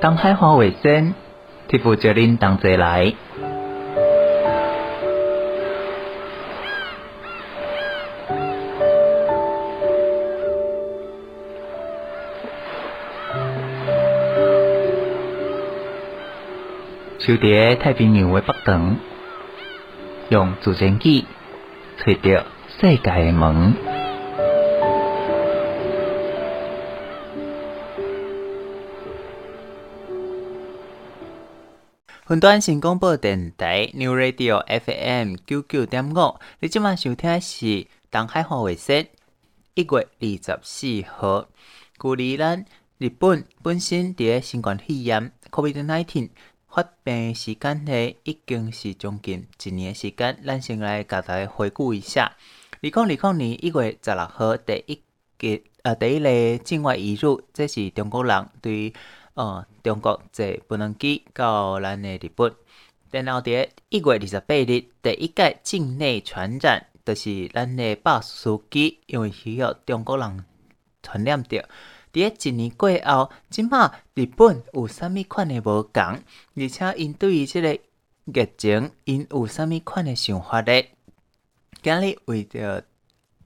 东海话卫生，替负责您同齐来。就伫太平洋的北端，用直升机找到世界的门。云端新广播电台 New Radio FM 九九点五，你即晚收听是东海话卫星。一月二十四号，距离咱日本本身伫咧新冠肺炎 COVID-19 发病时间呢，已经是将近一年的时间。咱先来甲大家回顾一下，二零二零年一月十六号第一个呃第一例境外移入，这是中国人对呃中国坐无人机到咱的日本。然后伫一月二十八日第一届境内传染，就是咱的巴士机，因为需要中国人传染着。伫一年过后，即马日本有啥物款的无共，而且因对于即个疫情，因有啥物款的想法咧？今日为着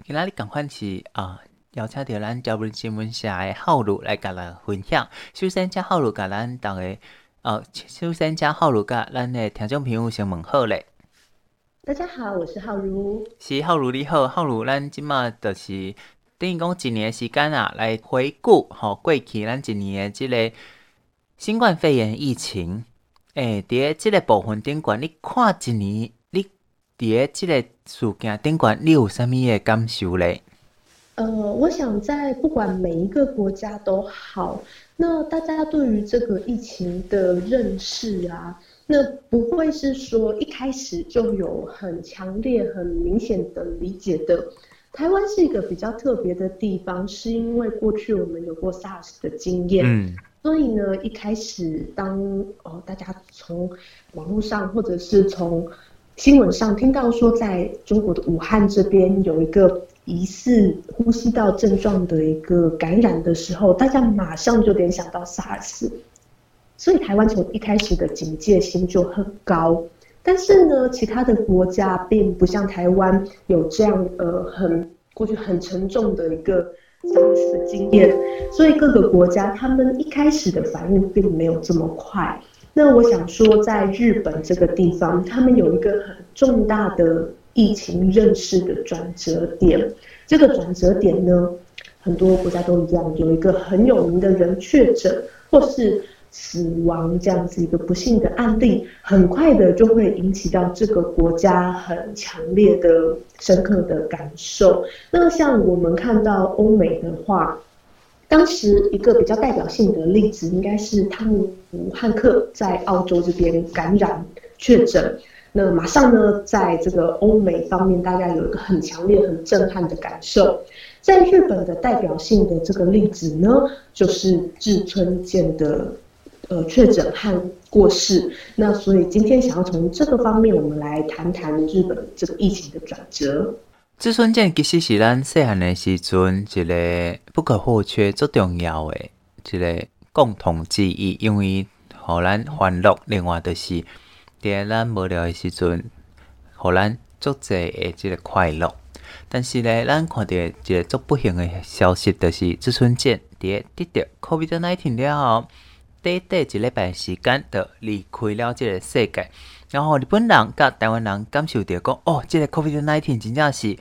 今日共款是啊，邀请到咱朝日新闻社的浩如来甲咱分享。首先，请浩如甲咱逐个哦，首先请浩如甲咱的听众朋友先问好咧。大家好，我是浩如。是浩如你好，浩如，咱即马就是。等于讲一年的时间啊，来回顾吼过去咱一年的即个新冠肺炎疫情。诶、欸，伫这个部分顶管，你看一年，你伫这个事件顶管，你有啥物的感受咧？呃，我想在不管每一个国家都好，那大家对于这个疫情的认识啊，那不会是说一开始就有很强烈、很明显的理解的。台湾是一个比较特别的地方，是因为过去我们有过 SARS 的经验，嗯，所以呢，一开始当哦大家从网络上或者是从新闻上听到说，在中国的武汉这边有一个疑似呼吸道症状的一个感染的时候，大家马上就联想到 SARS，所以台湾从一开始的警戒心就很高。但是呢，其他的国家并不像台湾有这样呃很过去很沉重的一个 SARS 的经验，所以各个国家他们一开始的反应并没有这么快。那我想说，在日本这个地方，他们有一个很重大的疫情认识的转折点。这个转折点呢，很多国家都一样，有一个很有名的人确诊，或是。死亡这样子一个不幸的案例，很快的就会引起到这个国家很强烈的、深刻的感受。那像我们看到欧美的话，当时一个比较代表性的例子，应该是汤姆汉克在澳洲这边感染确诊，那马上呢，在这个欧美方面，大家有一个很强烈、很震撼的感受。在日本的代表性的这个例子呢，就是志村健的。呃，确诊和过世，那所以今天想要从这个方面，我们来谈谈日本这个疫情的转折。志村健其实是咱细汉的时阵一个不可或缺、最重要的一个共同记忆，因为互咱欢乐，另外就是在咱无聊的时阵，互咱足济的这个快乐。但是呢，咱看到一个足不幸的消息，就是志村健在得着 COVID-19 了后。短短一礼拜时间，就离开了这个世界。然后日本人甲台湾人感受到讲，哦，这个 COVID-19 真正是，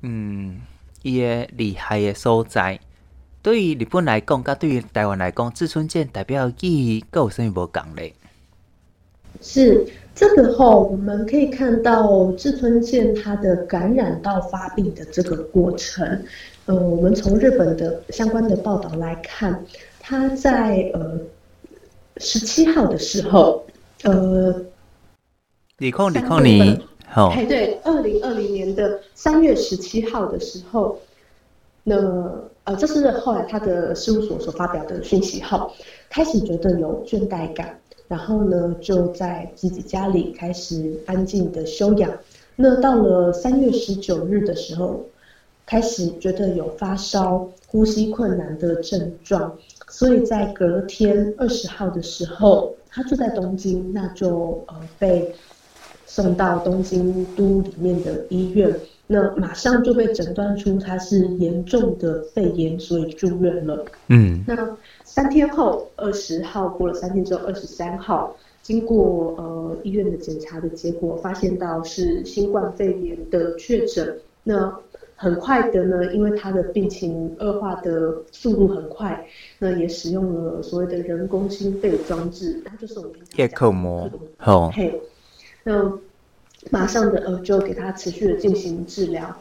嗯，伊个厉害的所在。对于日本来讲，甲对于台湾来讲，志村健代表意义各有甚物无共咧？是这个后，我们可以看到志村健他的感染到发病的这个过程。呃，我们从日本的相关的报道来看。他在呃十七号的时候，呃，李控李控你好，哎对，二零二零年的三月十七号的时候，那呃这是后来他的事务所所发表的讯息后，开始觉得有倦怠感，然后呢就在自己家里开始安静的休养。那到了三月十九日的时候。开始觉得有发烧、呼吸困难的症状，所以在隔天二十号的时候，他住在东京，那就呃被送到东京都里面的医院，那马上就被诊断出他是严重的肺炎，所以住院了。嗯，那三天后，二十号过了三天之后，二十三号。经过呃医院的检查的结果，发现到是新冠肺炎的确诊。那很快的呢，因为他的病情恶化的速度很快，那也使用了所谓的人工心肺装置，它就是我们叶克膜。好，嘿，那马上的呃就给他持续的进行治疗，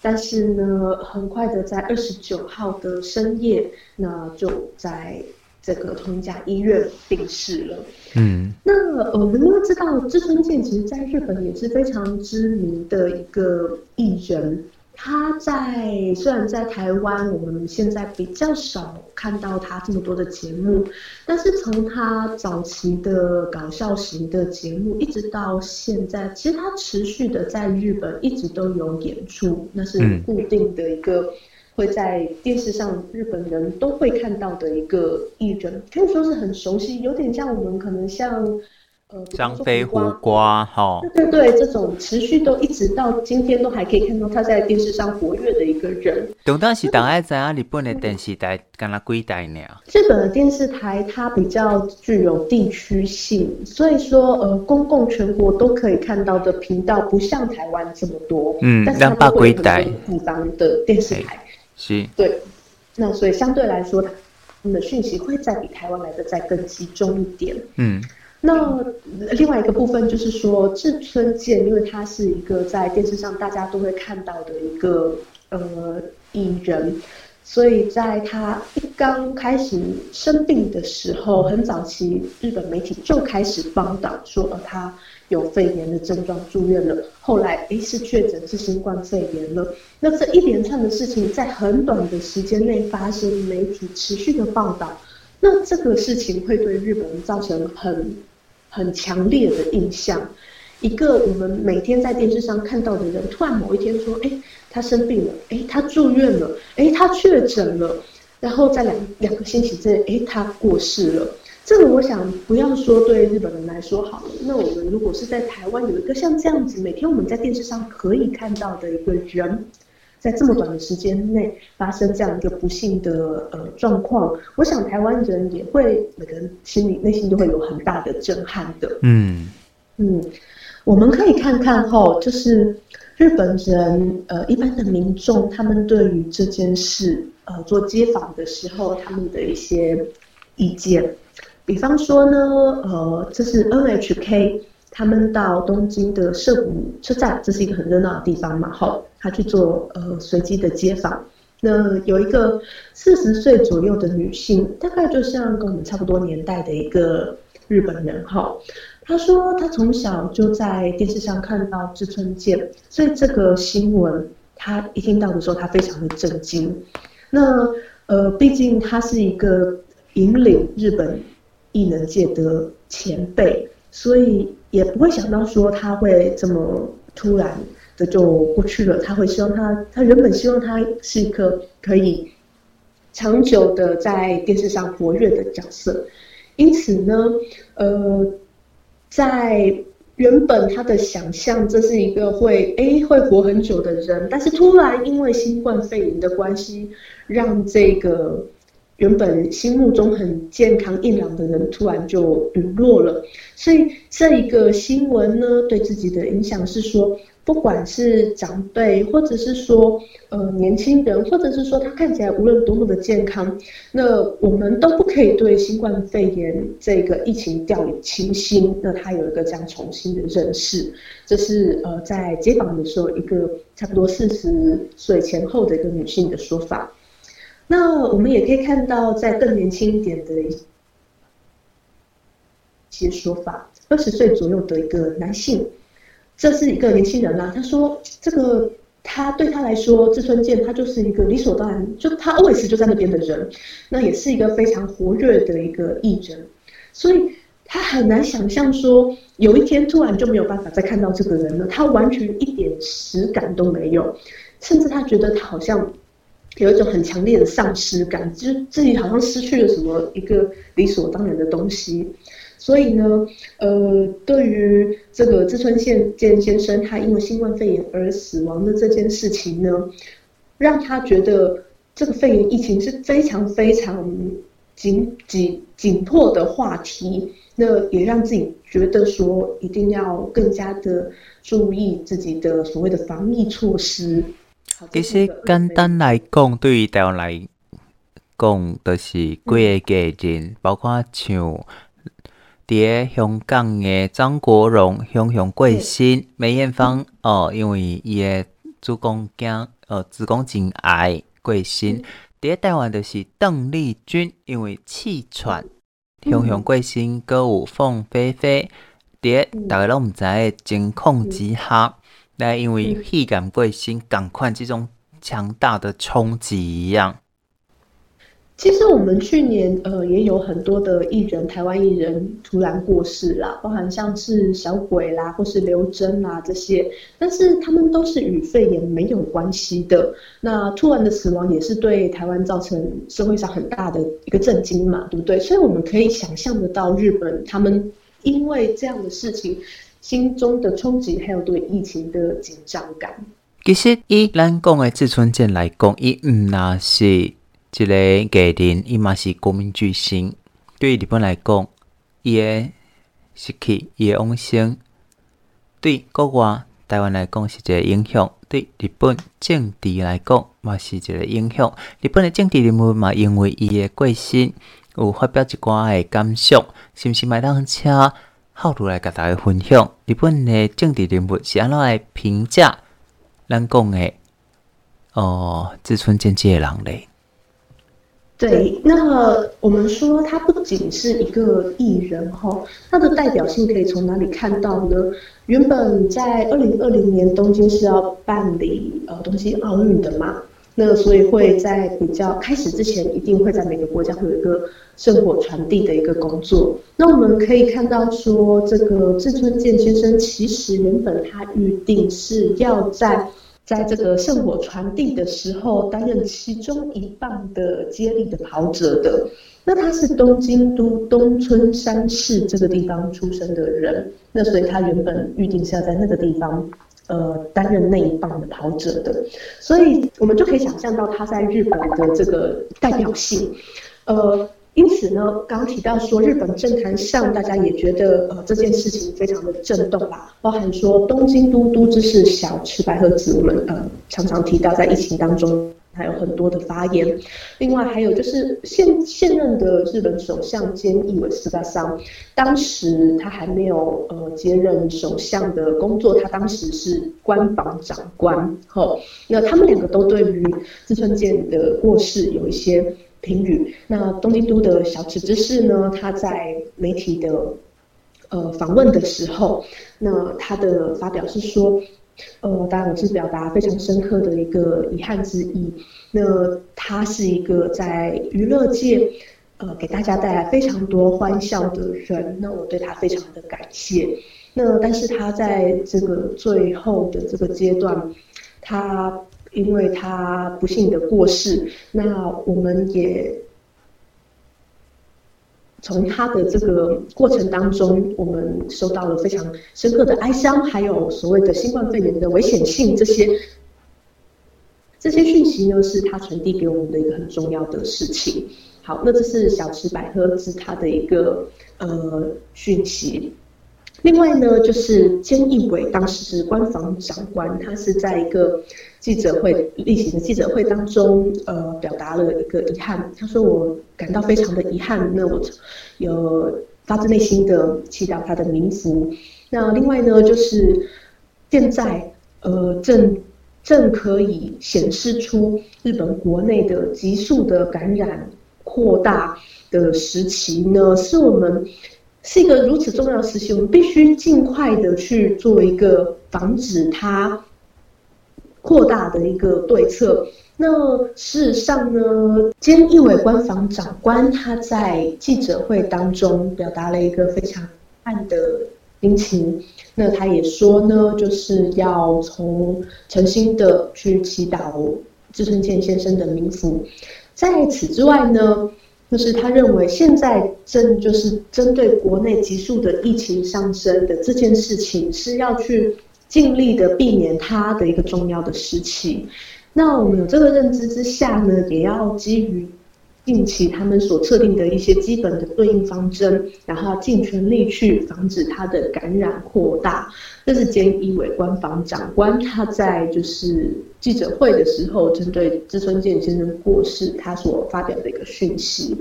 但是呢，很快的在二十九号的深夜，那就在。这个同一家医院病逝了。嗯，那呃，我们都知道志村健其实在日本也是非常知名的一个艺人。他在虽然在台湾我们现在比较少看到他这么多的节目，但是从他早期的搞笑型的节目一直到现在，其实他持续的在日本一直都有演出，那是固定的一个。会在电视上，日本人都会看到的一个艺人，可以说是很熟悉，有点像我们可能像呃张飞、胡瓜，哈，对对对，这种持续都一直到今天都还可以看到他在电视上活跃的一个人。当当时大家知啊，日本的电视台跟他几台呢？日本的电视台它比较具有地区性，所以说呃，公共全国都可以看到的频道不像台湾这么多，嗯，但是它都会有很多地方的电视台。是，对，那所以相对来说，他们的讯息会再比台湾来的再更集中一点。嗯，那另外一个部分就是说，志村健，因为他是一个在电视上大家都会看到的一个呃艺人，所以在他一刚开始生病的时候，很早期日本媒体就开始报道说，他。有肺炎的症状住院了，后来诶是确诊是新冠肺炎了。那这一连串的事情在很短的时间内发生，媒体持续的报道，那这个事情会对日本人造成很很强烈的印象。一个我们每天在电视上看到的人，突然某一天说，诶他生病了，诶他住院了，诶他确诊了，然后在两两个星期之内，诶他过世了。这个我想不要说对日本人来说好了，那我们如果是在台湾有一个像这样子，每天我们在电视上可以看到的一个人，在这么短的时间内发生这样一个不幸的呃状况，我想台湾人也会每个人心里内心都会有很大的震撼的。嗯嗯，我们可以看看哈，就是日本人呃一般的民众他们对于这件事呃做街访的时候，他们的一些意见。比方说呢，呃，这是 NHK，他们到东京的涩谷车站，这是一个很热闹的地方嘛，好，他去做呃随机的街访。那有一个四十岁左右的女性，大概就像跟我们差不多年代的一个日本人，哈，她说她从小就在电视上看到志村健，所以这个新闻她一听到的时候，她非常的震惊。那呃，毕竟她是一个引领日本。艺能界的前辈，所以也不会想到说他会这么突然的就过去了。他会希望他，他原本希望他是一个可以长久的在电视上活跃的角色。因此呢，呃，在原本他的想象，这是一个会诶会活很久的人，但是突然因为新冠肺炎的关系，让这个。原本心目中很健康硬朗的人，突然就陨落了。所以这一个新闻呢，对自己的影响是说，不管是长辈，或者是说呃年轻人，或者是说他看起来无论多么的健康，那我们都不可以对新冠肺炎这个疫情掉以轻心。那他有一个这样重新的认识，这是呃在街访的时候一个差不多四十岁前后的一个女性的说法。那我们也可以看到，在更年轻一点的一些说法，二十岁左右的一个男性，这是一个年轻人啦。他说，这个他对他来说，志村健他就是一个理所当然，就他 always 就在那边的人，那也是一个非常活跃的一个艺人，所以他很难想象说，有一天突然就没有办法再看到这个人了，他完全一点实感都没有。甚至他觉得他好像有一种很强烈的丧失感，就是自己好像失去了什么一个理所当然的东西。所以呢，呃，对于这个志村健先生他因为新冠肺炎而死亡的这件事情呢，让他觉得这个肺炎疫情是非常非常紧紧紧迫的话题。那也让自己觉得说，一定要更加的注意自己的所谓的防疫措施。其实简单来讲，对于台湾来讲，就是几个人，包括像伫香港的张国荣、香香过身，梅艳芳哦，因为伊的子宫颈呃子宫颈癌过身。伫、嗯、台湾就是邓丽君，因为气喘。熊熊贵星歌舞凤飞飞，伫大家拢毋知诶情况之下，来因为气感贵星赶快这种强大的冲击一样。其实我们去年呃也有很多的艺人，台湾艺人突然过世啦，包含像是小鬼啦，或是刘真啦这些，但是他们都是与肺炎没有关系的。那突然的死亡也是对台湾造成社会上很大的一个震惊嘛，对不对？所以我们可以想象得到日本他们因为这样的事情心中的冲击，还有对疫情的紧张感。其实以咱讲的志村健来讲，伊毋那是。一个艺人，伊嘛是国民巨星。对日本来讲，伊的失去，伊的往生，对国外台湾来讲是一个影响；对日本政治来讲，嘛是一个影响。日本的政治人物嘛，因为伊的过身，有发表一寡的感想，是毋是麦当车好路来甲大家分享？日本的政治人物是安怎来评价咱讲的哦，志村健这个人咧？对，那我们说他不仅是一个艺人哈，他的代表性可以从哪里看到呢？原本在二零二零年东京是要办理呃东京奥运的嘛，那所以会在比较开始之前，一定会在每个国家会有一个圣火传递的一个工作。那我们可以看到说，这个志村健先生其实原本他预定是要在。在这个圣火传递的时候，担任其中一棒的接力的跑者的。那他是东京都东村山市这个地方出生的人，那所以他原本预定是要在那个地方，呃，担任那一棒的跑者的。所以我们就可以想象到他在日本的这个代表性，呃。因此呢，刚提到说日本政坛上，大家也觉得呃这件事情非常的震动吧，包含说东京都都知事小池百合子，我们呃常常提到在疫情当中还有很多的发言。另外还有就是现现任的日本首相菅义伟斯巴桑，当时他还没有呃接任首相的工作，他当时是官房长官。后那他们两个都对于志村健的过世有一些。评语。那东京都的小池知事呢？他在媒体的呃访问的时候，那他的发表是说，呃，当然我是表达非常深刻的一个遗憾之意。那他是一个在娱乐界呃给大家带来非常多欢笑的人，那我对他非常的感谢。那但是他在这个最后的这个阶段，他。因为他不幸的过世，那我们也从他的这个过程当中，我们收到了非常深刻的哀伤，还有所谓的新冠肺炎的危险性，这些这些讯息呢，是他传递给我们的一个很重要的事情。好，那这是小池百合子他的一个呃讯息。另外呢，就是菅义伟当时是官房长官，他是在一个记者会例行的记者会当中，呃，表达了一个遗憾。他说：“我感到非常的遗憾，那我有发自内心的祈祷他的冥福。那另外呢，就是现在呃正正可以显示出日本国内的急速的感染扩大的时期呢，是我们。”是一个如此重要的事情，我们必须尽快的去做一个防止它扩大的一个对策。那事实上呢，菅义伟官房长官他在记者会当中表达了一个非常暗的殷勤。那他也说呢，就是要从诚心的去祈祷志村健先生的冥福。在此之外呢，就是他认为现在针就是针对国内急速的疫情上升的这件事情，是要去尽力的避免它的一个重要的时期。那我们有这个认知之下呢，也要基于。近期他们所测定的一些基本的对应方针，然后尽全力去防止它的感染扩大。这是菅义伟官房长官他在就是记者会的时候，针对志村健先生过世，他所发表的一个讯息。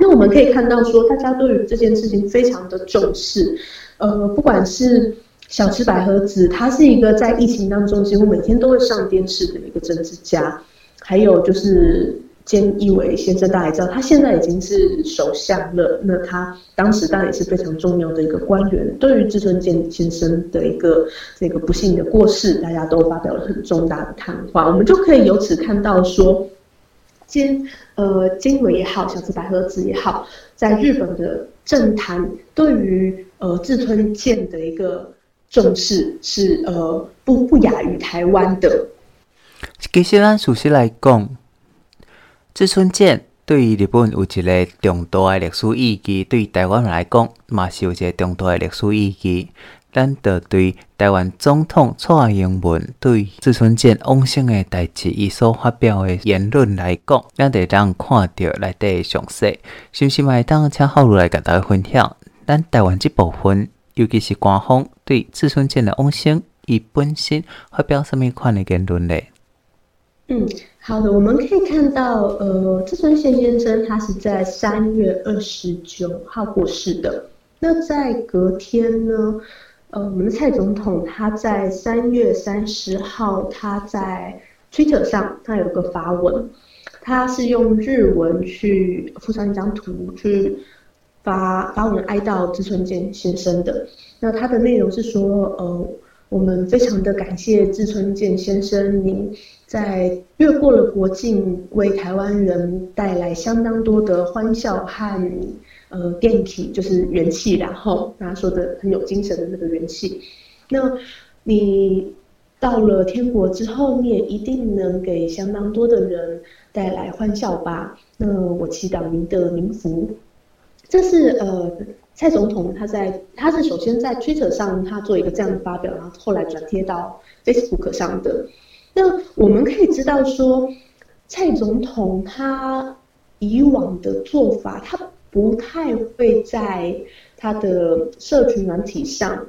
那我们可以看到说，大家对于这件事情非常的重视。呃，不管是小池百合子，他是一个在疫情当中几乎每天都会上电视的一个政治家，还有就是。菅义伟先生，大家知道，他现在已经是首相了。那他当时当然也是非常重要的一个官员。对于志村健先生的一个这个不幸的过世，大家都发表了很重大的谈话。我们就可以由此看到说，菅呃菅义伟也好，小池百合子也好，在日本的政坛对于呃志村健的一个重视是呃不不亚于台湾的。其实按事实来讲。志村健对于日本有一个重大的历史意义，对于台湾来讲嘛是有一个重大的历史意义。咱得对台湾总统蔡英文对志村健往生的代志，伊所发表的言论来讲，咱得当看到内底详细。是不是嘛会？当请浩如来甲大家分享，咱台湾这部分，尤其是官方对志村健的往生，伊本身发表什么款的言论咧？嗯。好的，我们可以看到，呃，志村健先生他是在三月二十九号过世的。那在隔天呢，呃，我们的蔡总统他在三月三十号，他在 Twitter 上他有个发文，他是用日文去附上一张图去发发文哀悼志村健先生的。那他的内容是说，呃。我们非常的感谢志村健先生，您在越过了国境，为台湾人带来相当多的欢笑和呃电体，就是元气。然后大家说的很有精神的那个元气。那你到了天国之后，你也一定能给相当多的人带来欢笑吧？那我祈祷您的冥福。这是呃。蔡总统他在他是首先在 Twitter 上他做一个这样的发表，然后后来转贴到 Facebook 上的。那我们可以知道说，蔡总统他以往的做法，他不太会在他的社群软体上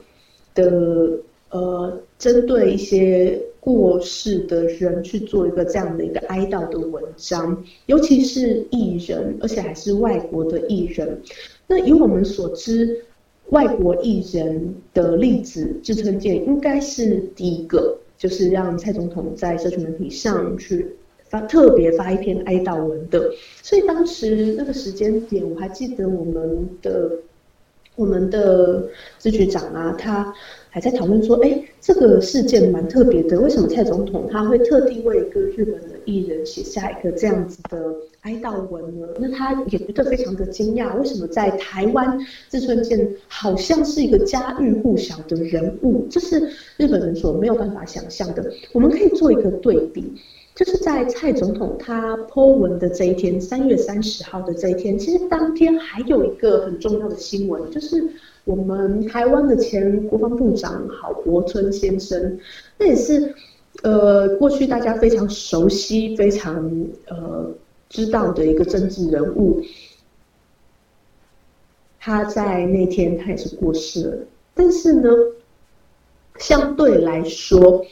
的呃针对一些过世的人去做一个这样的一个哀悼的文章，尤其是艺人，而且还是外国的艺人。那以我们所知，外国艺人的例子，志村健应该是第一个，就是让蔡总统在社群媒体上去发特别发一篇哀悼文的。所以当时那个时间点，我还记得我们的我们的支局长啊，他。还在讨论说，哎，这个事件蛮特别的，为什么蔡总统他会特地为一个日本的艺人写下一个这样子的哀悼文呢？那他也觉得非常的惊讶，为什么在台湾志村健好像是一个家喻户晓的人物，这是日本人所没有办法想象的。我们可以做一个对比，就是在蔡总统他 po 文的这一天，三月三十号的这一天，其实当天还有一个很重要的新闻，就是。我们台湾的前国防部长郝柏村先生，那也是呃过去大家非常熟悉、非常呃知道的一个政治人物。他在那天他也是过世了，但是呢，相对来说，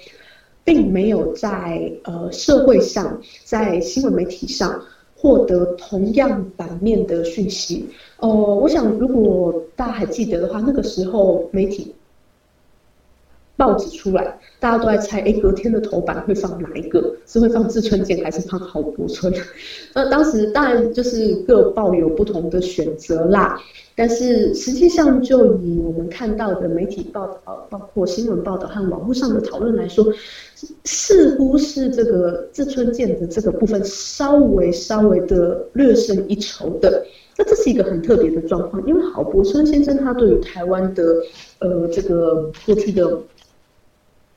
并没有在呃社会上、在新闻媒体上。获得同样版面的讯息，哦、呃，我想如果大家还记得的话，那个时候媒体报纸出来，大家都在猜，哎，隔天的头版会放哪一个？是会放志村健还是放郝柏村？那 当时当然就是各报有不同的选择啦。但是实际上，就以我们看到的媒体报道，包括新闻报道和网络上的讨论来说，似乎是这个志村健的这个部分稍微稍微的略胜一筹的。那这是一个很特别的状况，因为郝柏村先生他对于台湾的呃这个过去的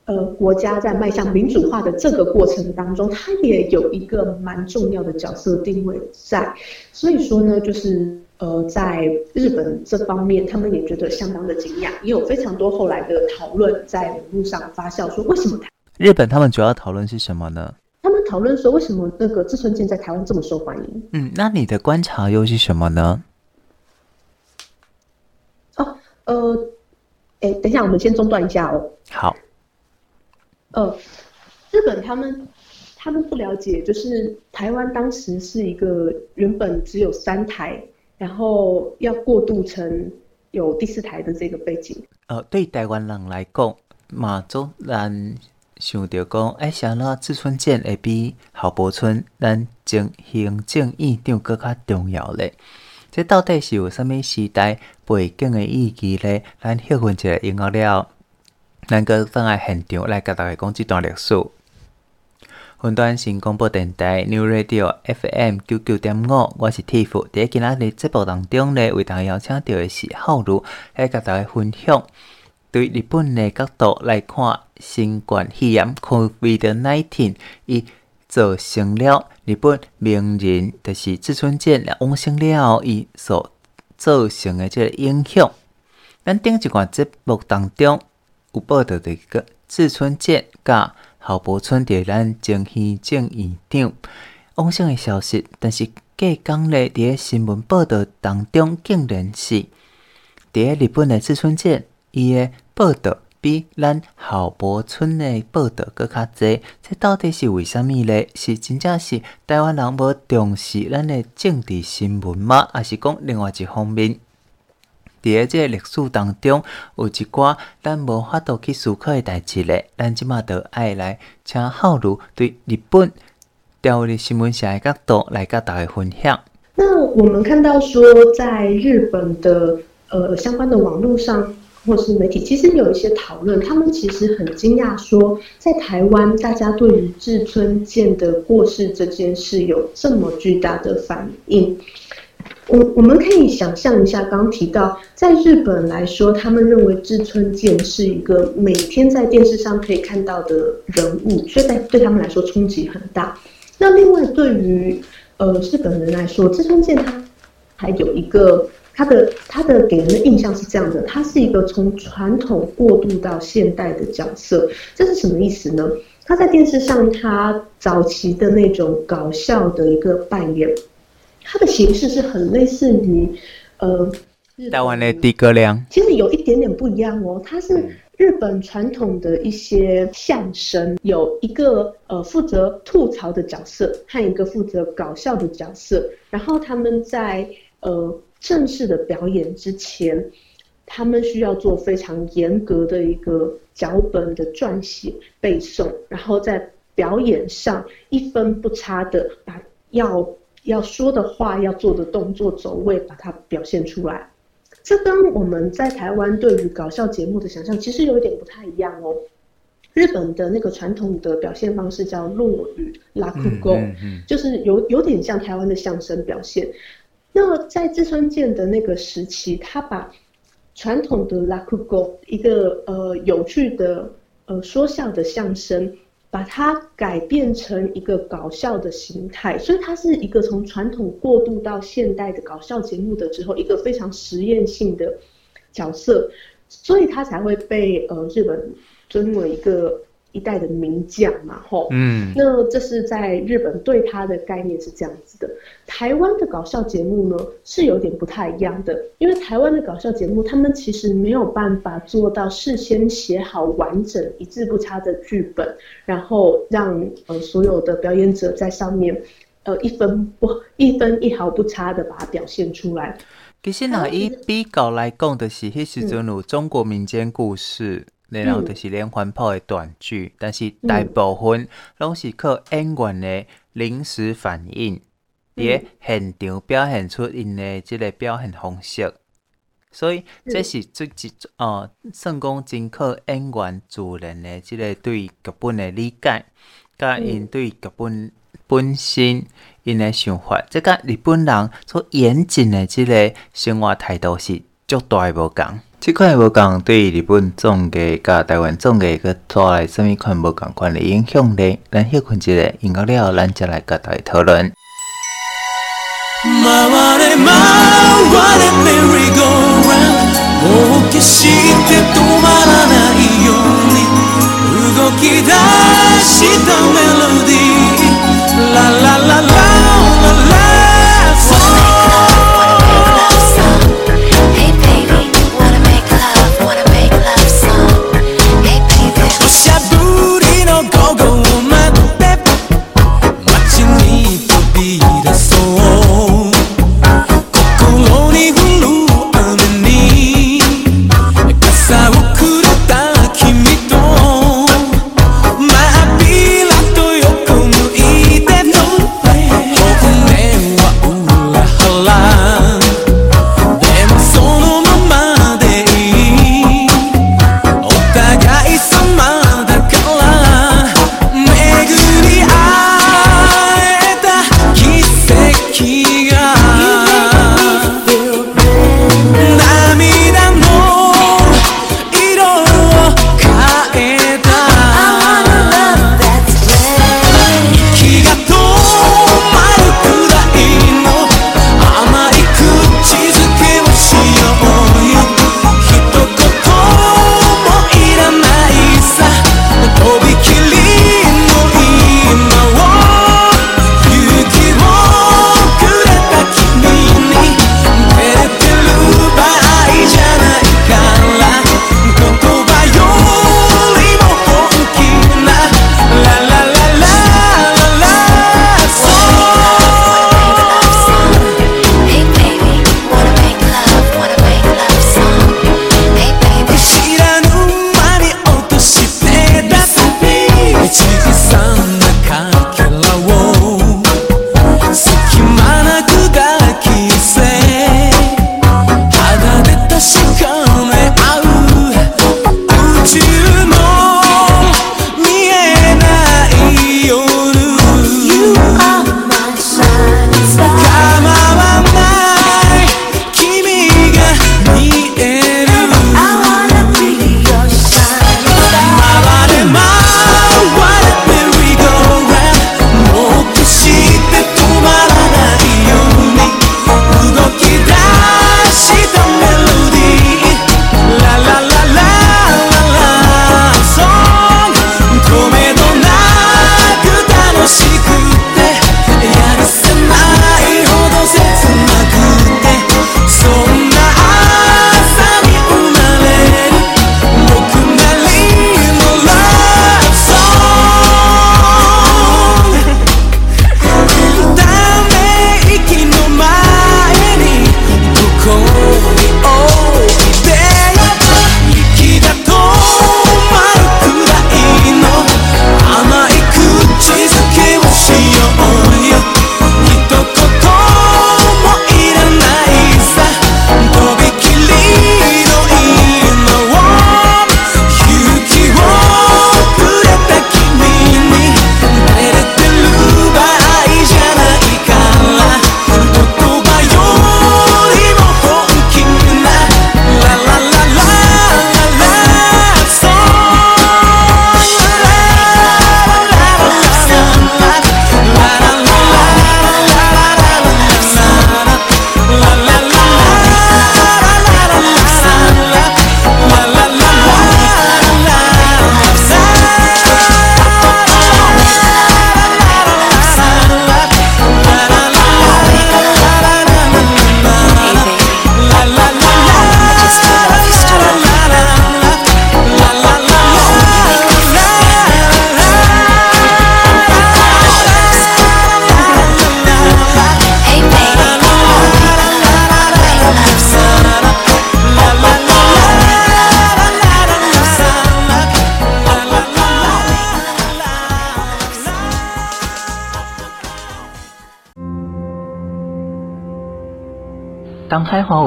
呃国家在迈向民主化的这个过程当中，它也有一个蛮重要的角色定位在，所以说呢，就是呃在日本这方面，他们也觉得相当的惊讶，也有非常多后来的讨论在网络上发酵，说为什么台日本他们主要讨论是什么呢？他们讨论说，为什么那个志村健在台湾这么受欢迎？嗯，那你的观察又是什么呢？哦，呃，哎，等一下，我们先中断一下哦。好。呃，日本他们他们不了解，就是台湾当时是一个原本只有三台，然后要过渡成有第四台的这个背景。呃，对台湾人来讲，马祖兰。想着讲，哎，啥那志村健会比郝柏村咱前行政院长搁较重要咧？这到底是有啥物时代背景的意义咧？咱休困一下，音乐了，咱阁转来现场来甲大家讲这段历史。云端新广播电台 New Radio FM 九九点五，我是 Tiff。伫今仔日节目当中咧，为大家邀请到的是浩如来甲大家分享。对日本的角度来看，新冠肺炎 （COVID-19） 伊造成了日本名人，就是志村健往生了，伊所造成的这个影响。咱顶一段节目当中有报道的个志村健甲郝柏村伫咱前行政院长往生的消息，但是隔讲咧，伫个新闻报道当中，竟然是伫个日本的志村健。伊的报道比咱郝柏村的报道搁较侪，这到底是为虾米咧？是真正是台湾人无重视咱的政治新闻吗？还是讲另外一方面？伫个这个历史当中，有一寡咱无法度去思考的代志咧。咱即马着爱来请浩如对日本朝日新闻社的角度来甲大家分享。那我们看到说，在日本的呃相关的网络上。或是媒体其实有一些讨论，他们其实很惊讶，说在台湾，大家对于志村健的过世这件事有这么巨大的反应。我我们可以想象一下，刚提到，在日本来说，他们认为志村健是一个每天在电视上可以看到的人物，所以在对他们来说冲击很大。那另外，对于呃日本人来说，志村健他还有一个。他的他的给人的印象是这样的，他是一个从传统过渡到现代的角色，这是什么意思呢？他在电视上，他早期的那种搞笑的一个扮演，他的形式是很类似于呃台湾的猪哥亮，其实有一点点不一样哦，它是日本传统的一些相声，有一个呃负责吐槽的角色和一个负责搞笑的角色，然后他们在呃。正式的表演之前，他们需要做非常严格的一个脚本的撰写背诵，然后在表演上一分不差的把要要说的话、要做的动作走位把它表现出来。这跟我们在台湾对于搞笑节目的想象其实有一点不太一样哦。日本的那个传统的表现方式叫落语拉酷狗，就是有有点像台湾的相声表现。那么在志村健的那个时期，他把传统的拉酷狗一个呃有趣的呃说笑的相声，把它改变成一个搞笑的形态，所以它是一个从传统过渡到现代的搞笑节目的之后，一个非常实验性的角色，所以它才会被呃日本尊为一个。一代的名将嘛，吼，嗯，那这是在日本对他的概念是这样子的。台湾的搞笑节目呢是有点不太一样的，因为台湾的搞笑节目，他们其实没有办法做到事先写好完整一字不差的剧本，然后让呃所有的表演者在上面呃一分不 一分一毫不差的把它表现出来。其实呢，一比较来讲的是，迄时阵有中国民间故事。然后就是连环炮的短剧，嗯，但是大部分拢是靠演员的临时反应，伫、嗯、现场表现出因的即个表现方式，所以这是最一哦，算讲真靠演员自然的即个对剧本的理解，甲因对剧本本身因的想法，即甲日本人所严谨的即个生活态度是足大的无共。即款无共对日本总计甲台湾总计个带来甚物款无共款的影响呢？咱休困一下，音乐了后，咱再来甲大家讨论。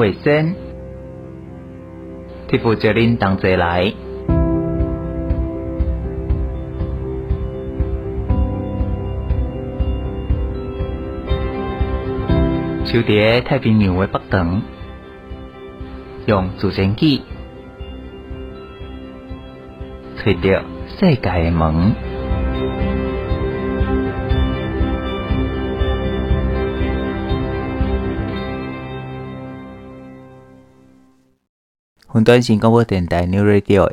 卫生替父责您同齐来。小弟太平洋的北端，用 về bất 世界的门。云端新广播电台 New Radio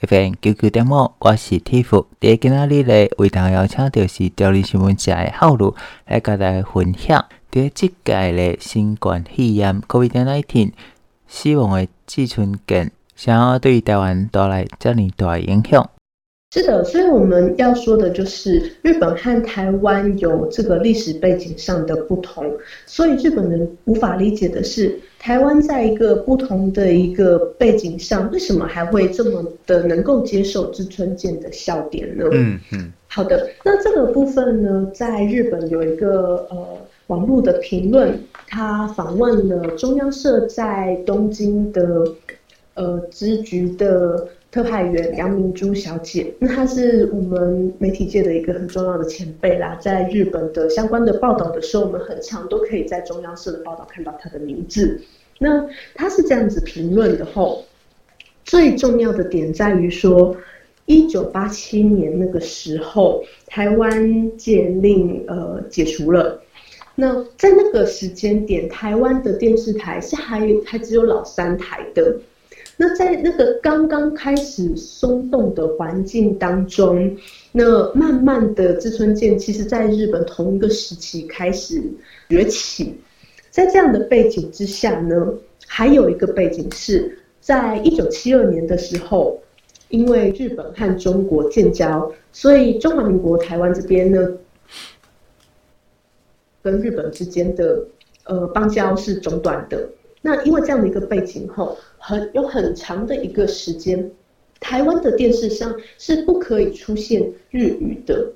FM 九九点五，我是 Tiff。在今仔日咧，为大家邀请到是调理新闻社的浩如来甲大家分享，在即届咧新冠肺炎 COVID-19 死亡的志村健，想要对台湾带来遮尔大影响。是的，所以我们要说的就是日本和台湾有这个历史背景上的不同，所以日本人无法理解的是，台湾在一个不同的一个背景上，为什么还会这么的能够接受志村健的笑点呢？嗯嗯，好的，那这个部分呢，在日本有一个呃网络的评论，他访问了中央社在东京的呃支局的。特派员杨明珠小姐，那她是我们媒体界的一个很重要的前辈啦。在日本的相关的报道的时候，我们很常都可以在中央社的报道看到她的名字。那她是这样子评论的后，最重要的点在于说，一九八七年那个时候，台湾戒令呃解除了。那在那个时间点，台湾的电视台是还还只有老三台的。那在那个刚刚开始松动的环境当中，那慢慢的志村健其实在日本同一个时期开始崛起，在这样的背景之下呢，还有一个背景是在一九七二年的时候，因为日本和中国建交，所以中华民国台湾这边呢，跟日本之间的呃邦交是中断的。那因为这样的一个背景后，很有很长的一个时间，台湾的电视上是不可以出现日语的。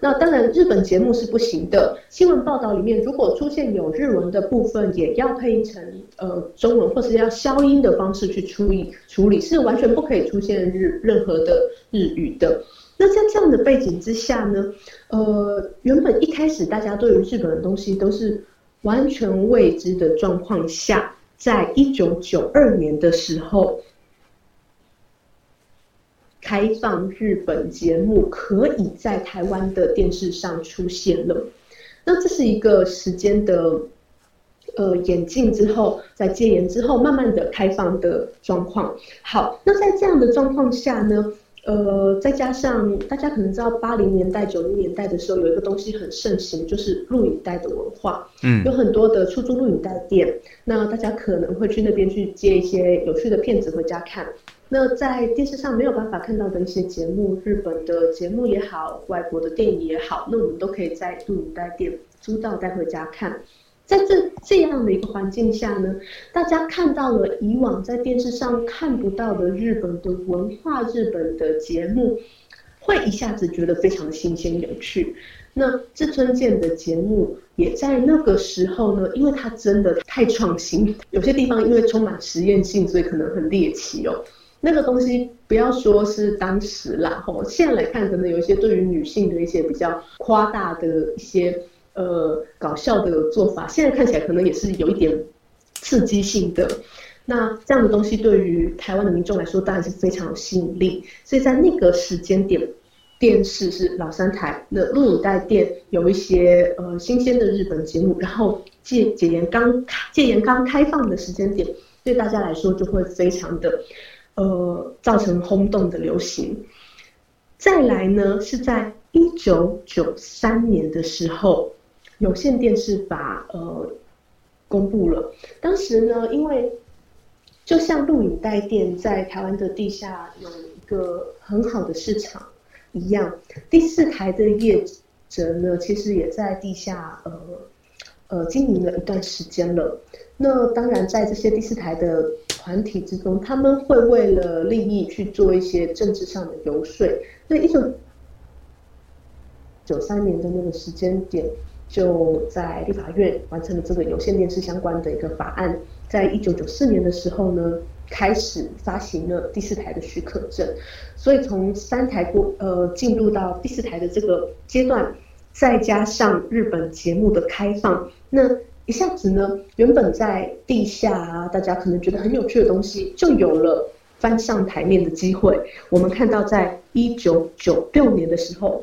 那当然，日本节目是不行的。新闻报道里面如果出现有日文的部分，也要配音成呃中文，或是要消音的方式去处理处理，是完全不可以出现日任何的日语的。那在这样的背景之下呢，呃，原本一开始大家对于日本的东西都是完全未知的状况下。在一九九二年的时候，开放日本节目可以在台湾的电视上出现了。那这是一个时间的呃演进之后，在戒严之后，慢慢的开放的状况。好，那在这样的状况下呢？呃，再加上大家可能知道，八零年代、九零年代的时候，有一个东西很盛行，就是录影带的文化。嗯，有很多的出租录影带店，那大家可能会去那边去接一些有趣的片子回家看。那在电视上没有办法看到的一些节目，日本的节目也好，外国的电影也好，那我们都可以在录影带店租到带回家看。在这这样的一个环境下呢，大家看到了以往在电视上看不到的日本的文化、日本的节目，会一下子觉得非常新鲜有趣。那志村健的节目也在那个时候呢，因为它真的太创新，有些地方因为充满实验性，所以可能很猎奇哦。那个东西不要说是当时啦，吼，现在来看可能有一些对于女性的一些比较夸大的一些。呃，搞笑的做法，现在看起来可能也是有一点刺激性的。那这样的东西对于台湾的民众来说，当然是非常有吸引力。所以在那个时间点，电视是老三台，那录影带店有一些呃新鲜的日本节目，然后戒戒严刚戒严刚开放的时间点，对大家来说就会非常的呃造成轰动的流行。再来呢，是在一九九三年的时候。有线电视法呃公布了，当时呢，因为就像录影带店在台湾的地下有一个很好的市场一样，第四台的业者呢，其实也在地下呃呃经营了一段时间了。那当然，在这些第四台的团体之中，他们会为了利益去做一些政治上的游说。那一九九三年的那个时间点。就在立法院完成了这个有线电视相关的一个法案，在一九九四年的时候呢，开始发行了第四台的许可证，所以从三台过呃进入到第四台的这个阶段，再加上日本节目的开放，那一下子呢，原本在地下啊，大家可能觉得很有趣的东西，就有了翻上台面的机会。我们看到，在一九九六年的时候，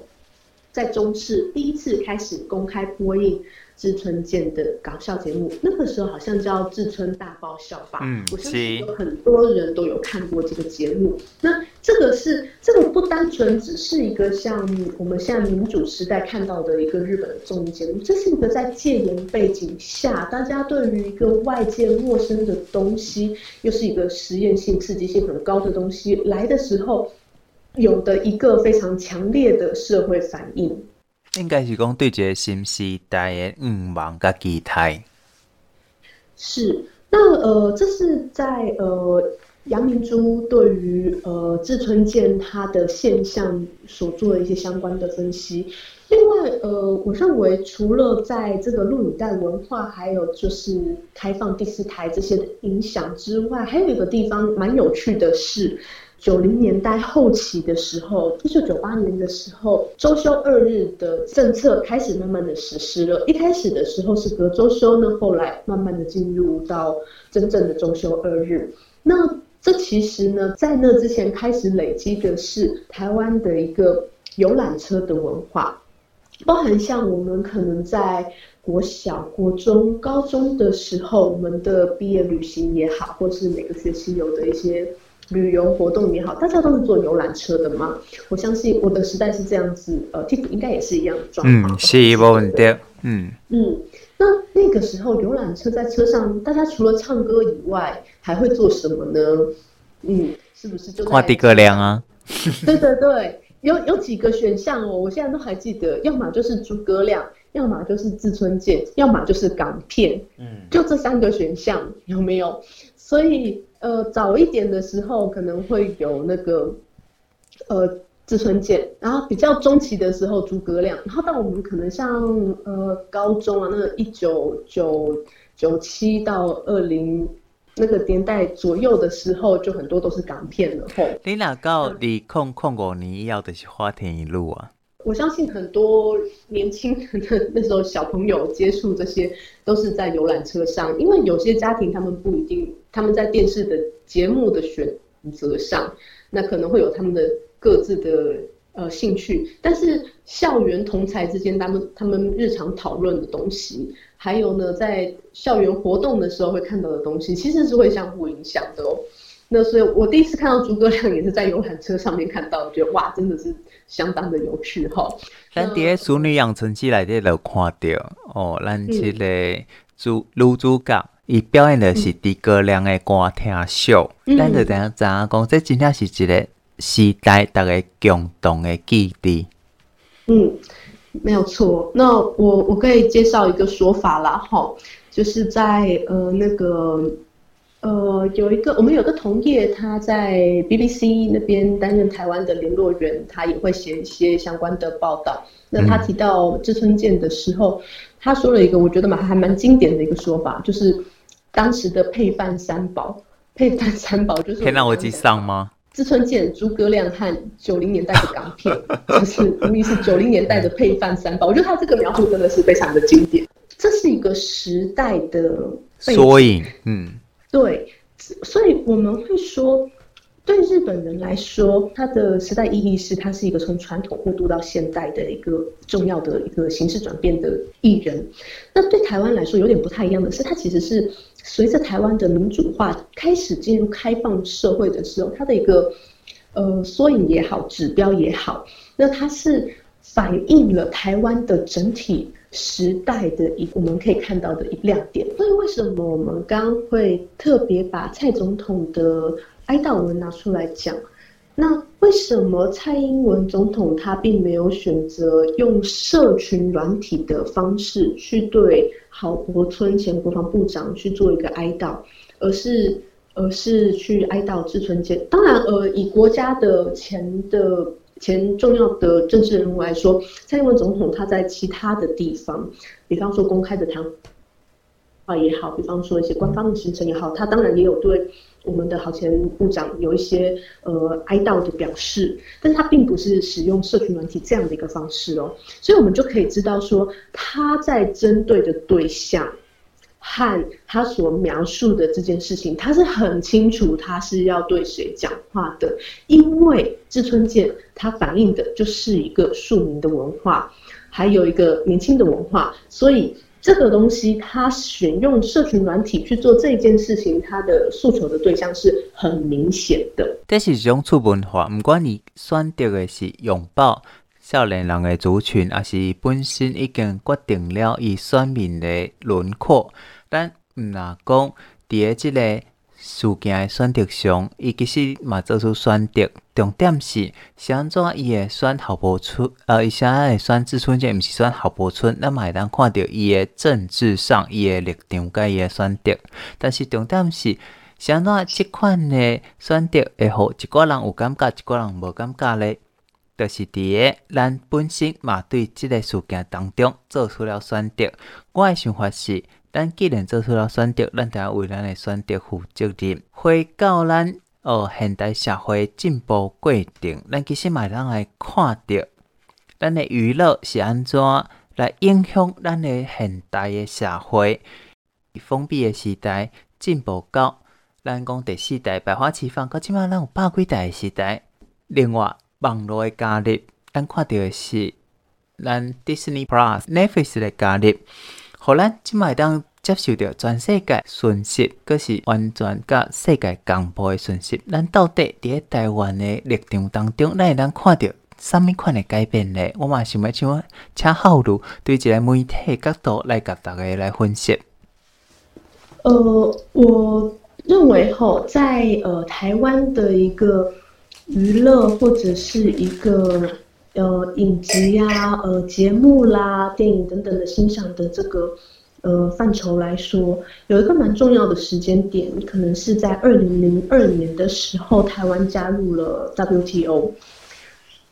在中视第一次开始公开播映。志村健的搞笑节目，那个时候好像叫《志村大爆笑》吧？嗯，我相信有很多人都有看过这个节目。那这个是这个不单纯只是一个像我们现在民主时代看到的一个日本的综艺节目，这是一个在戒严背景下，大家对于一个外界陌生的东西，又是一个实验性、刺激性很高的东西来的时候，有的一个非常强烈的社会反应。应该是讲对这个新时代的愿望跟期待。是，那呃，这是在呃杨明珠对于呃志村健他的现象所做的一些相关的分析。另外，呃，我认为除了在这个录影带文化，还有就是开放第四台这些的影响之外，还有一个地方蛮有趣的是。九零年代后期的时候，一九九八年的时候，周休二日的政策开始慢慢的实施了。一开始的时候是隔周休呢，后来慢慢的进入到真正的周休二日。那这其实呢，在那之前开始累积的是台湾的一个游览车的文化，包含像我们可能在国小、国中、高中的时候，我们的毕业旅行也好，或是每个学期有的一些。旅游活动也好，大家都是坐游览车的嘛。我相信我的时代是这样子，呃，Tiff 应该也是一样的状况。嗯，是没问题。嗯嗯，那那个时候游览车在车上，大家除了唱歌以外，还会做什么呢？嗯，是不是就画地格亮啊？对对对，有有几个选项哦，我现在都还记得，要么就是诸葛亮，要么就是志村健，要么就是港片。嗯，就这三个选项，有没有？所以。呃，早一点的时候可能会有那个，呃，志村健，然后比较中期的时候诸葛亮，然后到我们可能像呃高中啊，那个一九九九七到二零那个年代左右的时候，就很多都是港片了。吼，你哪到你控控过你要的是花田一路啊？我相信很多年轻人的那时候小朋友接触这些都是在游览车上，因为有些家庭他们不一定，他们在电视的节目的选择上，那可能会有他们的各自的呃兴趣，但是校园同才之间，他们他们日常讨论的东西，还有呢在校园活动的时候会看到的东西，其实是会相互影响的哦。那所以我第一次看到诸葛亮也是在游览车上面看到，觉得哇，真的是。相当的有趣哈！咱伫个淑女养成记内底就看到哦，咱这个主女主角伊表演的是诸葛亮的歌厅秀，咱就等下知影讲，这真正是一个时代大家共同的记忆。嗯，没有错。那我我可以介绍一个说法啦，哈，就是在呃那个。呃，有一个我们有个同业，他在 BBC 那边担任台湾的联络员，他也会写一些相关的报道。那他提到志村健的时候，他说了一个我觉得蛮还蛮经典的一个说法，就是当时的配饭三宝，配饭三宝就是可以让我记上吗？志村健、诸葛亮和九零年代的港片，就是 明明是九零年代的配饭三宝。我觉得他这个描述真的是非常的经典，这是一个时代的缩影，嗯。对，所以我们会说，对日本人来说，它的时代意义是，它是一个从传统过渡到现代的一个重要的一个形式转变的艺人。那对台湾来说，有点不太一样的是，它其实是随着台湾的民主化开始进入开放社会的时候，它的一个呃缩影也好，指标也好，那它是反映了台湾的整体。时代的一我们可以看到的一亮点，所以为什么我们刚会特别把蔡总统的哀悼文拿出来讲？那为什么蔡英文总统他并没有选择用社群软体的方式去对郝柏村前国防部长去做一个哀悼，而是而是去哀悼志村健？当然，呃，以国家的前的。前重要的政治人物来说，蔡英文总统他在其他的地方，比方说公开的谈话也好，比方说一些官方的行程也好，他当然也有对我们的好前部长有一些呃哀悼的表示，但是他并不是使用社群软体这样的一个方式哦，所以我们就可以知道说他在针对的对象和他所描述的这件事情，他是很清楚他是要对谁讲话的，因为志村健他反映的就是一个庶民的文化，还有一个年轻的文化，所以这个东西他选用社群软体去做这件事情，他的诉求的对象是很明显的。这是一种次文化，不管你选择的是拥抱少年人的族群，还是本身已经决定了以选民的轮廓。咱毋若讲，伫个即个事件的选择上，伊其实嘛做出选择。重点是，是安怎伊会选郝柏村，呃，伊啥会选志村健，毋是选郝柏村。咱嘛会当看到伊个政治上伊个立场，甲伊个选择。但是重点是，是安怎即款的选择会互一个人有感觉，一个人无感觉咧？就是伫个咱本身嘛对即个事件当中做出了选择。我的想法是。咱既然做出了选择，咱就要为咱的选择负责任。回到咱哦，现代社会进步过程，咱其实嘛通来看到，咱的娱乐是安怎来影响咱的现代的社会。封闭的时代进步到咱讲第四代百花齐放，到即马咱有百几代的时代。另外，网络的加入，咱看到的是咱 Disney Plus、Netflix 的加入。互咱即摆当接受到全世界讯息，阁是完全甲世界同步诶讯息。咱到底伫个台湾诶立场当中，咱会当看到啥物款诶改变呢？我嘛想要请请浩如对一个媒体诶角度来甲大家来分析。呃，我认为吼，在呃台湾的一个娱乐或者是一个。呃，影集呀、啊，呃，节目啦，电影等等的欣赏的这个呃范畴来说，有一个蛮重要的时间点，可能是在二零零二年的时候，台湾加入了 WTO。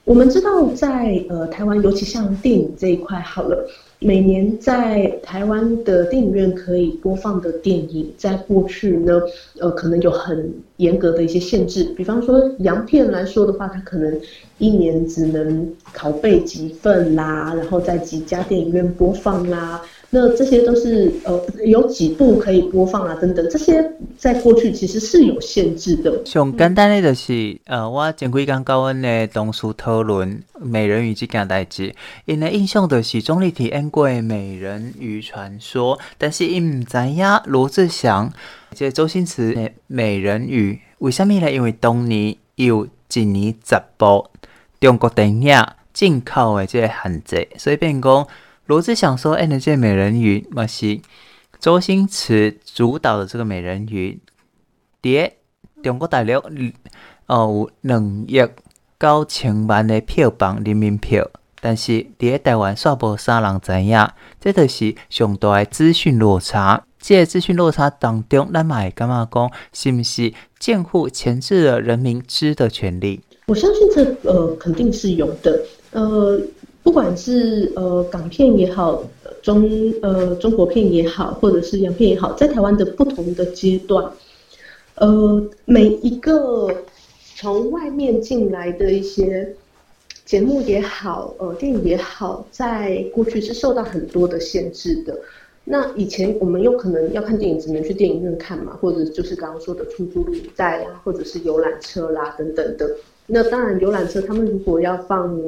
我们知道，在呃台湾，尤其像电影这一块，好了。每年在台湾的电影院可以播放的电影，在过去呢，呃，可能有很严格的一些限制。比方说，洋片来说的话，它可能一年只能拷贝几份啦，然后在几家电影院播放啦。那这些都是呃有几部可以播放啊，等等，这些在过去其实是有限制的。上简单的就是呃，我前几天跟阮的同事讨论美人鱼这件代志，因的印象就是钟丽缇演过《美人鱼传说》，但是因唔知影罗志祥即周星驰的《美人鱼》为什么呢？因为当年有一年十部中国电影进口的这个限制，所以变讲。罗志祥说：“哎，那这美人鱼嘛是周星驰主导的这个美人鱼，伫中国大陆哦有两亿九千万的票房人民票，但是伫台湾煞无啥人知影，这就是上大资讯落差。这个资讯落差当中，咱嘛会感觉讲是不是政府钳制了人民知的权利？我相信这呃肯定是有的，呃。”不管是呃港片也好，中呃中国片也好，或者是洋片也好，在台湾的不同的阶段，呃每一个从外面进来的一些节目也好，呃电影也好，在过去是受到很多的限制的。那以前我们有可能要看电影，只能去电影院看嘛，或者就是刚刚说的出租录影带啦，或者是游览车啦等等的。那当然游览车他们如果要放。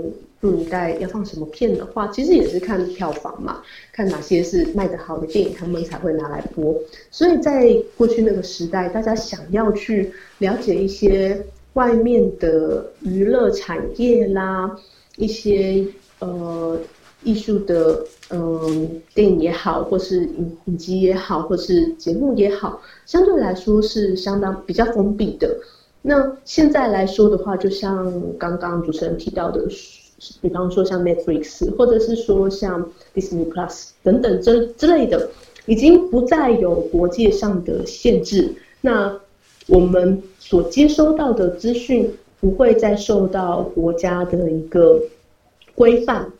录影带要放什么片的话，其实也是看票房嘛，看哪些是卖得好的电影，他们才会拿来播。所以在过去那个时代，大家想要去了解一些外面的娱乐产业啦，一些呃艺术的嗯、电影也好，或是影影集也好，或是节目也好，相对来说是相当比较封闭的。那现在来说的话，就像刚刚主持人提到的。比方说像 Netflix，或者是说像 Disney Plus 等等这之类的，已经不再有国界上的限制。那我们所接收到的资讯不会再受到国家的一个规范。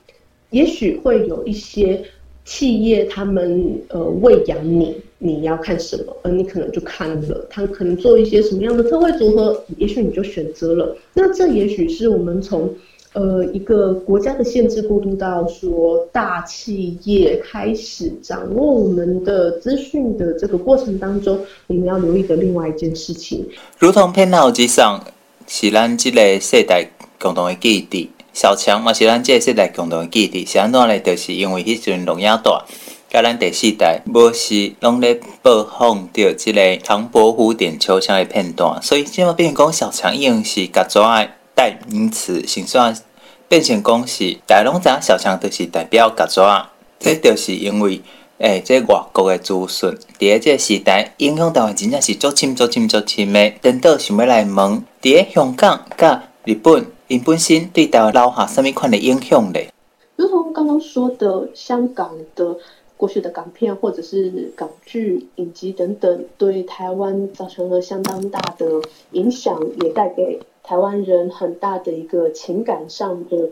也许会有一些企业，他们呃喂养你，你要看什么，而你可能就看了。他可能做一些什么样的特惠组合，也许你就选择了。那这也许是我们从呃一个国家的限制过渡到说大企业开始掌握我们的资讯的这个过程当中，我们要留意的另外一件事情，如同片头之上，是咱这个世代共同的记忆。小强嘛是咱这个世代共同的记忆，是安怎呢？就是因为迄阵龙亚大，甲咱第四代无时拢咧播放着这个唐伯虎点秋香的片段，所以现在变讲小强已经是甲种的代名词，先算变成讲是大家拢知影小强就是代表甲种，这就是因为诶、欸，这外国的资讯伫诶这个时代影响台湾真正是足深足深足深的。等到想要来问，伫诶香港甲日本。因本身对台湾留下什么款的影响咧？如同刚刚说的，香港的过去的港片或者是港剧、影集等等，对台湾造成了相当大的影响，也带给台湾人很大的一个情感上的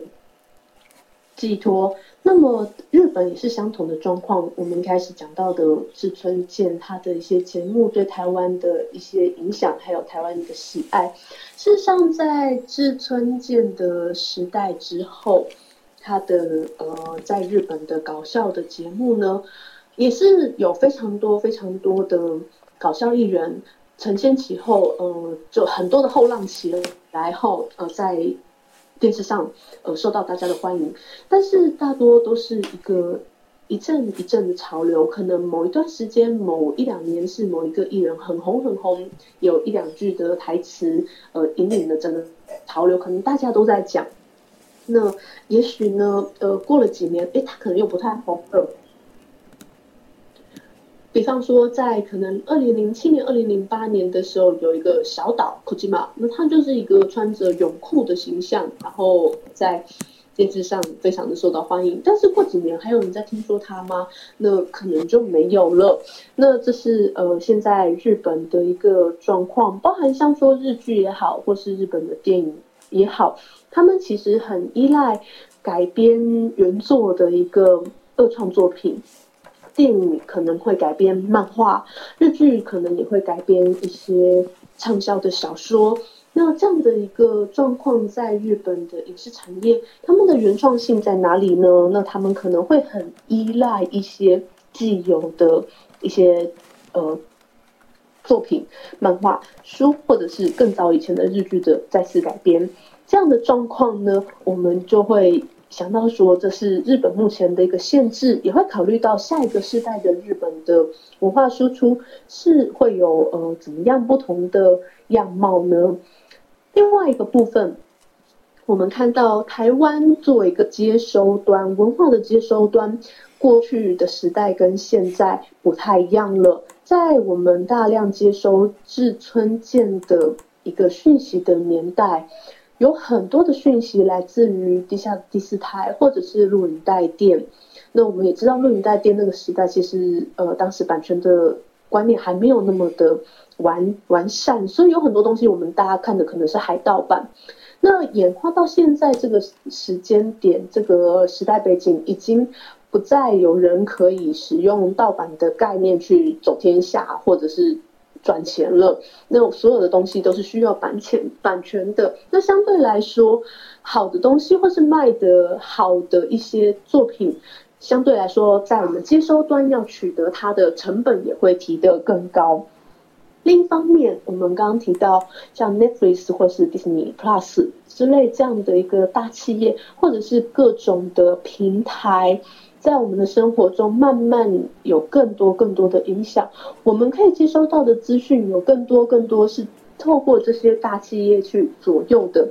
寄托。那么日本也是相同的状况。我们一开始讲到的志村健他的一些节目对台湾的一些影响，还有台湾的喜爱。事实上，在志村健的时代之后，他的呃在日本的搞笑的节目呢，也是有非常多非常多的搞笑艺人承先启后，呃，就很多的后浪起来后，呃，在。电视上，呃，受到大家的欢迎，但是大多都是一个一阵一阵的潮流，可能某一段时间、某一两年是某一个艺人很红很红，有一两句的台词，呃，引领了整个潮流，可能大家都在讲。那也许呢，呃，过了几年，诶，他可能又不太红了。比方说，在可能二零零七年、二零零八年的时候，有一个小岛 Kojima，那他就是一个穿着泳裤的形象，然后在电视上非常的受到欢迎。但是过几年，还有人在听说他吗？那可能就没有了。那这是呃，现在日本的一个状况，包含像说日剧也好，或是日本的电影也好，他们其实很依赖改编原作的一个二创作品。电影可能会改编漫画，日剧可能也会改编一些畅销的小说。那这样的一个状况，在日本的影视产业，他们的原创性在哪里呢？那他们可能会很依赖一些既有的一些呃作品、漫画书，或者是更早以前的日剧的再次改编。这样的状况呢，我们就会。想到说这是日本目前的一个限制，也会考虑到下一个世代的日本的文化输出是会有呃怎么样不同的样貌呢？另外一个部分，我们看到台湾作为一个接收端，文化的接收端，过去的时代跟现在不太一样了。在我们大量接收志村健的一个讯息的年代。有很多的讯息来自于地下第四台或者是录影带店。那我们也知道录影带店那个时代，其实呃当时版权的观念还没有那么的完完善，所以有很多东西我们大家看的可能是海盗版。那演化到现在这个时间点，这个时代背景已经不再有人可以使用盗版的概念去走天下，或者是。赚钱了，那所有的东西都是需要版权版权的。那相对来说，好的东西或是卖的好的一些作品，相对来说，在我们接收端要取得它的成本也会提得更高。另一方面，我们刚刚提到像 Netflix 或是 Disney Plus 之类这样的一个大企业，或者是各种的平台。在我们的生活中，慢慢有更多更多的影响。我们可以接收到的资讯有更多更多是透过这些大企业去左右的。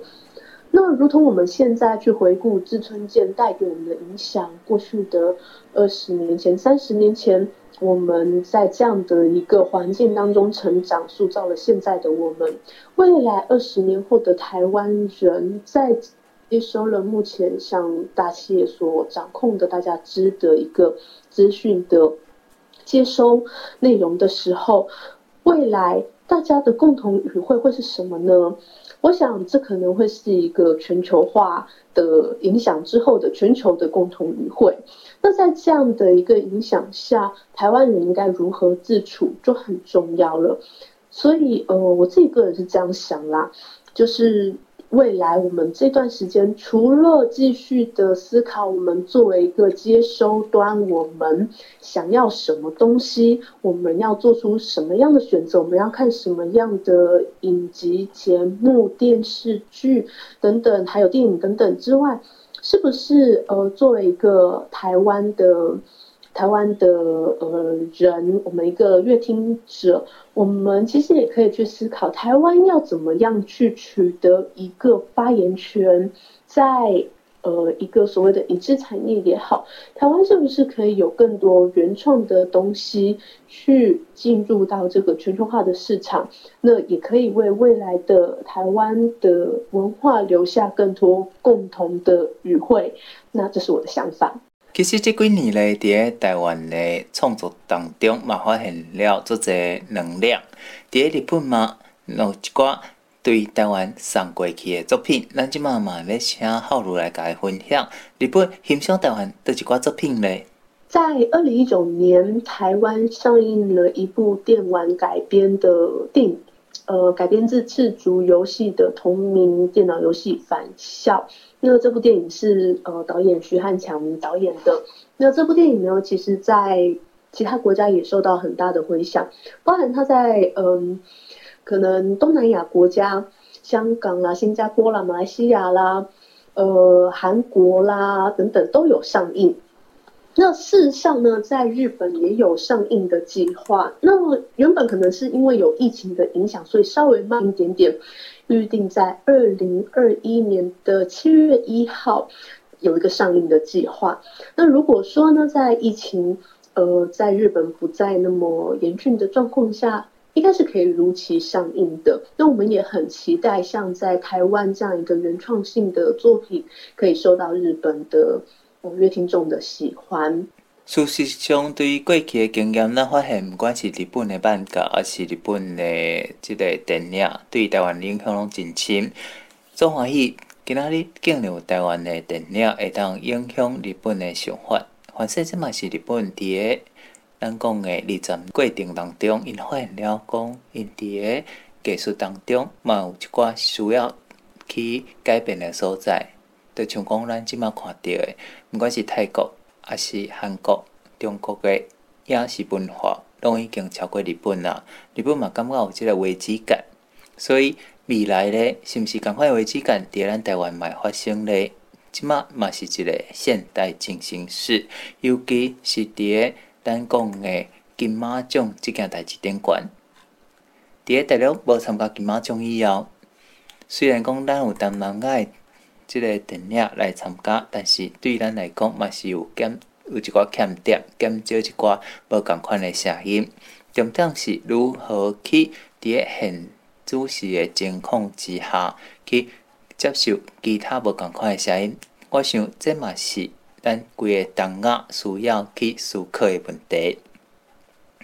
那如同我们现在去回顾志村健带给我们的影响，过去的二十年前、三十年前，我们在这样的一个环境当中成长，塑造了现在的我们。未来二十年后的台湾人在。接收了目前像大企业所掌控的大家知的一个资讯的接收内容的时候，未来大家的共同语汇会是什么呢？我想这可能会是一个全球化的影响之后的全球的共同语汇。那在这样的一个影响下，台湾人应该如何自处就很重要了。所以，呃，我自己个人是这样想啦，就是。未来我们这段时间，除了继续的思考，我们作为一个接收端，我们想要什么东西，我们要做出什么样的选择，我们要看什么样的影集、节目、电视剧等等，还有电影等等之外，是不是呃，作为一个台湾的？台湾的呃人，我们一个阅听者，我们其实也可以去思考，台湾要怎么样去取得一个发言权，在呃一个所谓的影视产业也好，台湾是不是可以有更多原创的东西去进入到这个全球化的市场？那也可以为未来的台湾的文化留下更多共同的语汇。那这是我的想法。其实这几年来，伫台湾咧创作当中，嘛发现了足侪能量。伫日本嘛，有一寡对台湾送过去的作品，咱即马嘛要请浩如来甲伊分享。日本欣赏台湾的一寡作品咧？在二零一九年，台湾上映了一部电玩改编的电影，呃，改编自赤足游戏的同名电脑游戏《返校》。那这部电影是呃导演徐汉强导演的。那这部电影呢，其实在其他国家也受到很大的回响，包含他在嗯、可能东南亚国家，香港啦、新加坡啦、马来西亚啦、呃韩国啦等等都有上映。那事实上呢，在日本也有上映的计划。那原本可能是因为有疫情的影响，所以稍微慢一点点。预定在二零二一年的七月一号有一个上映的计划。那如果说呢，在疫情呃在日本不再那么严峻的状况下，应该是可以如期上映的。那我们也很期待，像在台湾这样一个原创性的作品，可以受到日本的呃乐听众的喜欢。事实上，对于过去的经验，咱发现，不管是日本的漫画，还是日本的这个电影，对台湾影响拢真深。总欢喜，今仔日竟然有台湾的电影会当影响日本的想法。反正这嘛是日本伫个咱讲的二战过程当中，因发现了讲，因伫个技术当中嘛有一寡需要去改变的所在。就像讲咱即嘛看到的，不管是泰国。还是韩国、中国的影视文化，拢已经超过日本啦。日本嘛感觉有即个危机感，所以未来咧，是毋是共款危机感伫咱台湾嘛会发生咧？即马嘛是一个现代进行式，尤其是伫个咱讲的金马奖即件代志顶悬。伫个大陆无参加金马奖以后，虽然讲咱有谈人爱。即个电影来参加，但是对咱来讲嘛是有减有一寡欠点，减少一寡无共款的声音。重点是如何去伫个现主时的情况之下，去接受其他无共款的声音。我想这嘛是咱规个同学需要去思考的问题。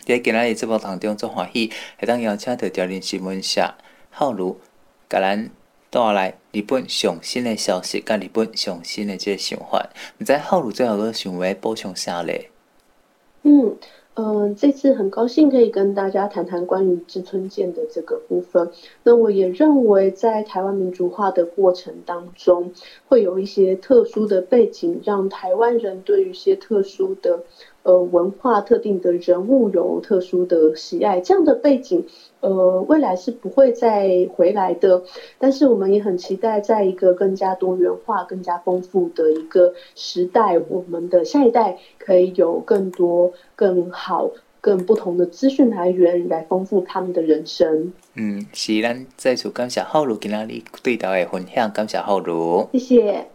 在今仔日节目当中，做欢喜会当邀请到调 lin 新闻社浩如，甲咱。带来日本上新的消息，甲日本上新的这个想法，毋知浩如最后个想要补充啥咧？嗯嗯、这次很高兴可以跟大家谈谈关于志村健的这个部分。那我也认为，在台湾民主化的过程当中，会有一些特殊的背景，让台湾人对于一些特殊的。呃，文化特定的人物有特殊的喜爱，这样的背景，呃，未来是不会再回来的。但是我们也很期待，在一个更加多元化、更加丰富的一个时代，我们的下一代可以有更多、更好、更不同的资讯来源，来丰富他们的人生。嗯，是，咱再次感谢浩如今天你对台的分享，感谢浩如，谢谢。